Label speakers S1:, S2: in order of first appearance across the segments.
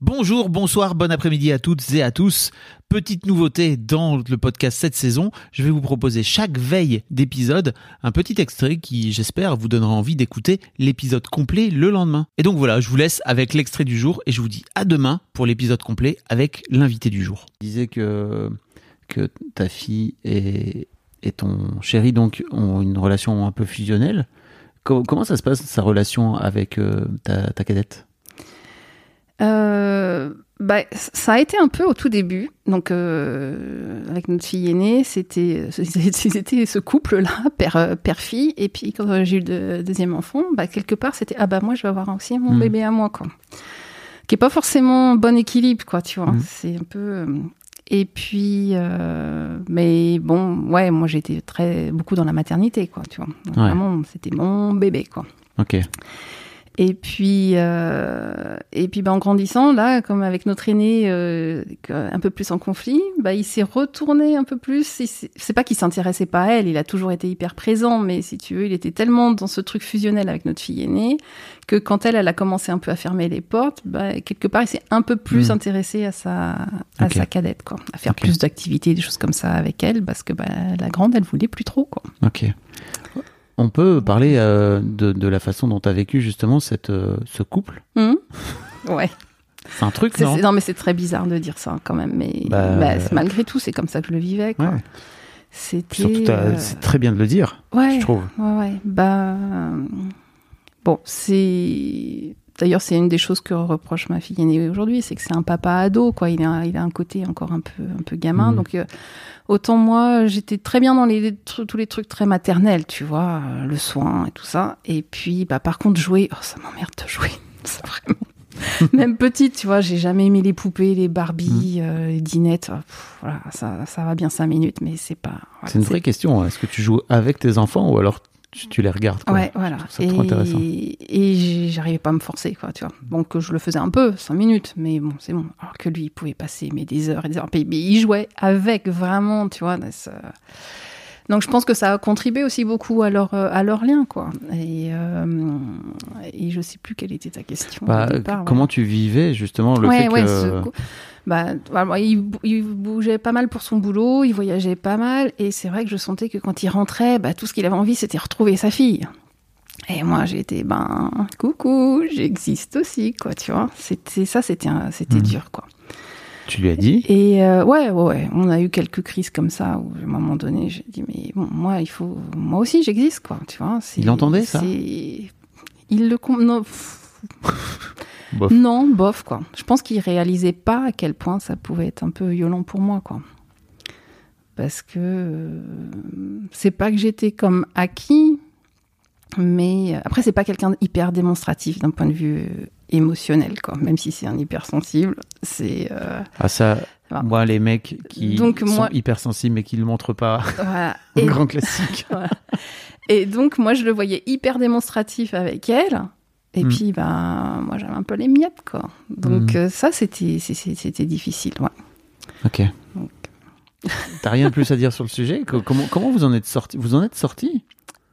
S1: Bonjour, bonsoir, bon après-midi à toutes et à tous. Petite nouveauté dans le podcast cette saison, je vais vous proposer chaque veille d'épisode un petit extrait qui, j'espère, vous donnera envie d'écouter l'épisode complet le lendemain. Et donc voilà, je vous laisse avec l'extrait du jour et je vous dis à demain pour l'épisode complet avec l'invité du jour. Tu disais que, ta fille et, ton chéri ont une relation un peu fusionnelle. Co- comment ça se passe sa relation avec euh, ta cadette?
S2: Euh, bah, ça a été un peu au tout début. Donc, euh, avec notre fille aînée, c'était c'était ce couple-là, père, euh, père-fille. Et puis, quand j'ai eu le deuxième enfant, bah, quelque part, c'était ah bah moi, je vais avoir aussi mon
S1: Mm.
S2: bébé à moi, quoi. Qui est pas forcément bon équilibre, quoi, tu vois.
S1: Mm.
S2: C'est un peu. euh, Et puis, euh, mais bon, ouais, moi, j'étais très beaucoup dans la maternité, quoi, tu vois. Donc,
S1: Ouais.
S2: Vraiment, c'était mon bébé, quoi.
S1: Ok.
S2: Et puis, euh, et puis bah, en grandissant, là, comme avec notre aîné euh, un peu plus en conflit, bah, il s'est retourné un peu plus. C'est pas qu'il s'intéressait pas à elle, il a toujours été hyper présent, mais si tu veux, il était tellement dans ce truc fusionnel avec notre fille aînée que quand elle, elle a commencé un peu à fermer les portes, bah, quelque part, il s'est un peu plus
S1: Mm.
S2: intéressé à sa, à sa cadette, quoi, à faire plus d'activités, des choses comme ça avec elle, parce que bah, la grande, elle voulait plus trop, quoi.
S1: Ok. On peut parler euh, de, de la façon dont tu as vécu justement cette, euh, ce couple.
S2: Hum ouais.
S1: C'est un truc, non
S2: non, mais c'est très bizarre de dire ça quand même. Mais
S1: Bah,
S2: bah, malgré tout, c'est comme ça que je le vivais. Quoi.
S1: Ouais.
S2: C'était. Euh,
S1: c'est très bien de le dire,
S2: ouais,
S1: je trouve.
S2: Ouais, ouais. Bah, bon, c'est. D'ailleurs, c'est une des choses que reproche ma fille aînée aujourd'hui, c'est que c'est un papa ado, quoi. Il a, il a un côté encore un peu, un peu gamin.
S1: Mhm.
S2: Donc, euh, autant moi, j'étais très bien dans les, tous les trucs très maternels, tu vois, euh, le soin et tout ça. Et puis, bah, par contre, jouer, oh, ça m'emmerde de jouer. Ça, vraiment. Même petite, tu vois, j'ai jamais aimé les poupées, les Barbie, euh, les dinettes. Pff, voilà, ça, ça va bien cinq minutes, mais c'est pas. voilà,
S1: c'est une vraie question. hein. Est-ce que tu joues avec tes enfants ou alors tu, tu les regardes quoi
S2: Ouais, voilà.
S1: Je trouve ça trop intéressant.
S2: Et, et j'arrivais pas à me forcer, quoi, tu vois. Donc je le faisais un peu, cinq minutes, mais bon, c'est bon. Alors que lui, il pouvait passer mais des heures et des heures. Mais il jouait avec vraiment, tu vois. ça- Donc je pense que ça a contribué aussi beaucoup à leur, euh, à leur lien, quoi. Et, euh, et je sais plus quelle était ta question.
S1: Bah,
S2: au départ,
S1: comment tu vivais justement le
S2: ouais,
S1: fait que.
S2: ce bah, il, bou- il bougeait pas mal pour son boulot, il voyageait pas mal, et c'est vrai que je sentais que quand il rentrait, bah, tout ce qu'il avait envie, c'était retrouver sa fille. Et moi, j'étais, ben, coucou, j'existe aussi, quoi, tu vois. C'était ça, c'était, c'était
S1: Mhm.
S2: dur, quoi.
S1: Tu lui as dit?
S2: Et euh, ouais, ouais, ouais, on a eu quelques crises comme ça où à un moment donné, j'ai dit mais bon, moi il faut, moi aussi j'existe quoi, tu vois.
S1: Il entendait ça?
S2: Il le non,
S1: Bof.
S2: non, bof quoi. Je pense qu'il réalisait pas à quel point ça pouvait être un peu violent pour moi quoi. Parce que euh, c'est pas que j'étais comme acquis, mais euh, après c'est pas quelqu'un d'hyper démonstratif d'un point de vue euh, émotionnel quoi. Même si c'est un hypersensible, c'est euh,
S1: Ah, ça.
S2: Voilà.
S1: Moi, les mecs qui
S2: Donc,
S1: sont
S2: moi-
S1: hypersensibles mais qui le montrent pas,
S2: voilà.
S1: un
S2: Et-
S1: grand classique.
S2: Et donc, moi, je le voyais hyper démonstratif avec elle. Et
S1: Mm.
S2: puis, ben, moi, j'avais un peu les miettes, quoi. Donc,
S1: Mm.
S2: euh, ça, c'était, difficile, ouais.
S1: Ok. T'as rien de plus à dire sur le sujet Co- Comment, comment vous en êtes sorti Vous en êtes sorti?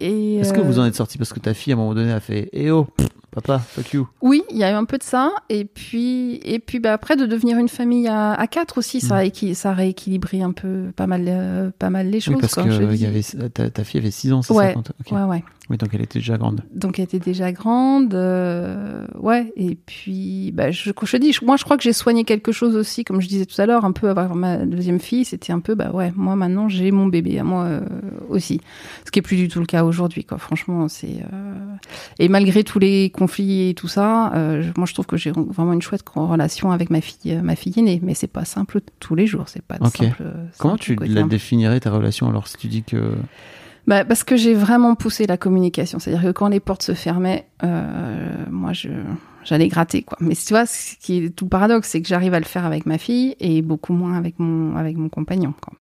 S1: Est-ce que
S2: euh,
S1: vous en êtes sorti parce que ta fille à un moment donné a fait Eh oh, pff, papa, fuck you
S2: Oui, il y a eu un peu de ça. Et puis, et puis bah, après, de devenir une famille à, à quatre aussi, ça, équi- ça a rééquilibré un peu pas mal, euh, pas mal les choses.
S1: Oui, parce
S2: quoi,
S1: que y avait, ta, ta fille avait 6 ans, c'est
S2: Ouais,
S1: ça quand-.
S2: Ouais, ouais.
S1: Oui, donc elle était déjà grande.
S2: Donc elle était déjà grande, euh, ouais. Et puis, bah, je, je dis, moi je crois que j'ai soigné quelque chose aussi, comme je disais tout à l'heure, un peu avoir ma deuxième fille, c'était un peu, bah ouais, moi maintenant j'ai mon bébé à moi euh, aussi, ce qui est plus du tout le cas aujourd'hui, quoi. Franchement, c'est euh, et malgré tous les conflits et tout ça, euh, moi je trouve que j'ai vraiment une chouette relation avec ma fille, euh, ma fille aînée, mais c'est pas simple tous les jours, c'est pas simple.
S1: Comment
S2: simple
S1: tu la définirais ta relation alors si tu dis que
S2: Bah, parce que j'ai vraiment poussé la communication. C'est-à-dire que quand les portes se fermaient, euh, moi, je, j'allais gratter, quoi. Mais tu vois, ce qui est tout paradoxe, c'est que j'arrive à le faire avec ma fille et beaucoup moins avec mon, avec mon compagnon, quoi.